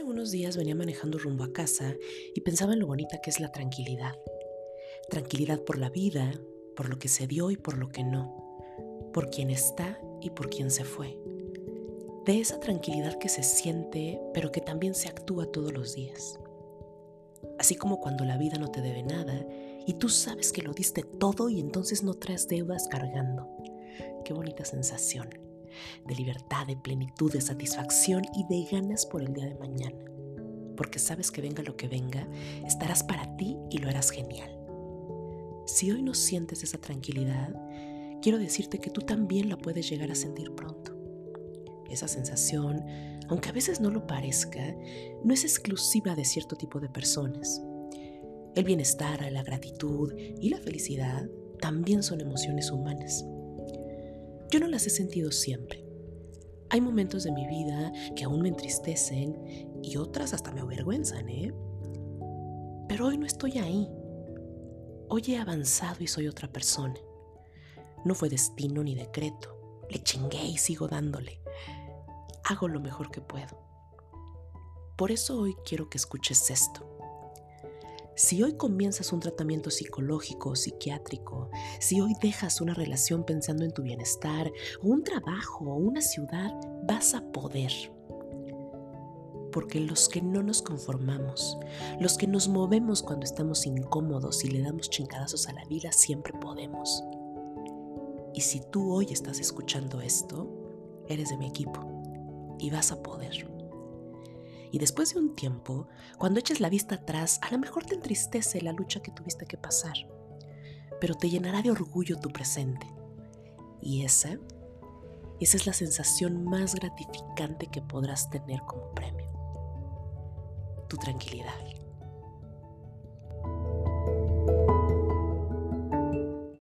unos días venía manejando rumbo a casa y pensaba en lo bonita que es la tranquilidad. Tranquilidad por la vida, por lo que se dio y por lo que no, por quien está y por quien se fue. De esa tranquilidad que se siente, pero que también se actúa todos los días. Así como cuando la vida no te debe nada y tú sabes que lo diste todo y entonces no traes deudas cargando. Qué bonita sensación de libertad, de plenitud, de satisfacción y de ganas por el día de mañana. Porque sabes que venga lo que venga, estarás para ti y lo harás genial. Si hoy no sientes esa tranquilidad, quiero decirte que tú también la puedes llegar a sentir pronto. Esa sensación, aunque a veces no lo parezca, no es exclusiva de cierto tipo de personas. El bienestar, la gratitud y la felicidad también son emociones humanas. Yo no las he sentido siempre. Hay momentos de mi vida que aún me entristecen y otras hasta me avergüenzan, ¿eh? Pero hoy no estoy ahí. Hoy he avanzado y soy otra persona. No fue destino ni decreto. Le chingué y sigo dándole. Hago lo mejor que puedo. Por eso hoy quiero que escuches esto. Si hoy comienzas un tratamiento psicológico o psiquiátrico, si hoy dejas una relación pensando en tu bienestar, o un trabajo, o una ciudad, vas a poder. Porque los que no nos conformamos, los que nos movemos cuando estamos incómodos y le damos chingadazos a la vida, siempre podemos. Y si tú hoy estás escuchando esto, eres de mi equipo y vas a poder. Y después de un tiempo, cuando eches la vista atrás, a lo mejor te entristece la lucha que tuviste que pasar, pero te llenará de orgullo tu presente. Y esa, esa es la sensación más gratificante que podrás tener como premio. Tu tranquilidad.